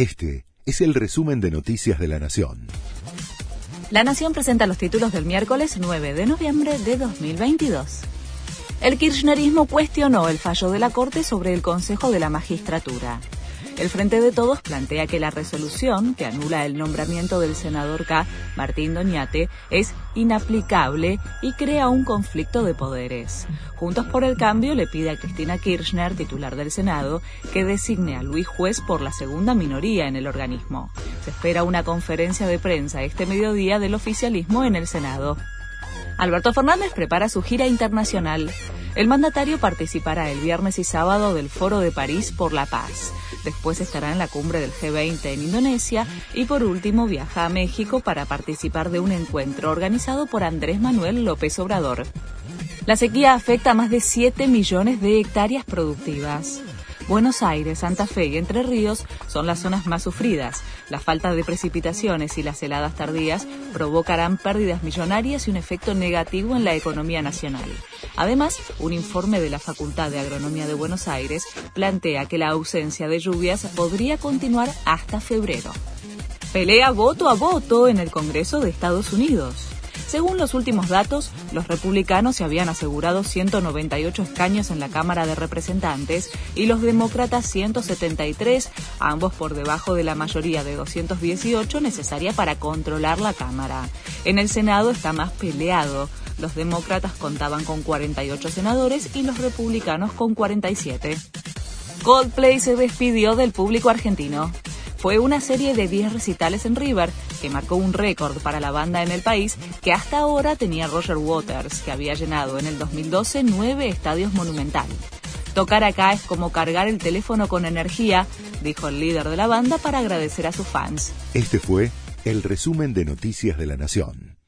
Este es el resumen de Noticias de la Nación. La Nación presenta los títulos del miércoles 9 de noviembre de 2022. El kirchnerismo cuestionó el fallo de la Corte sobre el Consejo de la Magistratura. El Frente de Todos plantea que la resolución que anula el nombramiento del senador K, Martín Doñate, es inaplicable y crea un conflicto de poderes. Juntos por el Cambio le pide a Cristina Kirchner, titular del Senado, que designe a Luis Juez por la segunda minoría en el organismo. Se espera una conferencia de prensa este mediodía del oficialismo en el Senado. Alberto Fernández prepara su gira internacional. El mandatario participará el viernes y sábado del Foro de París por la Paz. Después estará en la cumbre del G20 en Indonesia y por último viaja a México para participar de un encuentro organizado por Andrés Manuel López Obrador. La sequía afecta a más de 7 millones de hectáreas productivas. Buenos Aires, Santa Fe y Entre Ríos son las zonas más sufridas. La falta de precipitaciones y las heladas tardías provocarán pérdidas millonarias y un efecto negativo en la economía nacional. Además, un informe de la Facultad de Agronomía de Buenos Aires plantea que la ausencia de lluvias podría continuar hasta febrero. Pelea voto a voto en el Congreso de Estados Unidos. Según los últimos datos, los republicanos se habían asegurado 198 escaños en la Cámara de Representantes y los demócratas 173, ambos por debajo de la mayoría de 218 necesaria para controlar la Cámara. En el Senado está más peleado. Los demócratas contaban con 48 senadores y los republicanos con 47. Coldplay se despidió del público argentino. Fue una serie de 10 recitales en River que marcó un récord para la banda en el país que hasta ahora tenía Roger Waters, que había llenado en el 2012 nueve estadios monumentales. Tocar acá es como cargar el teléfono con energía, dijo el líder de la banda para agradecer a sus fans. Este fue el resumen de Noticias de la Nación.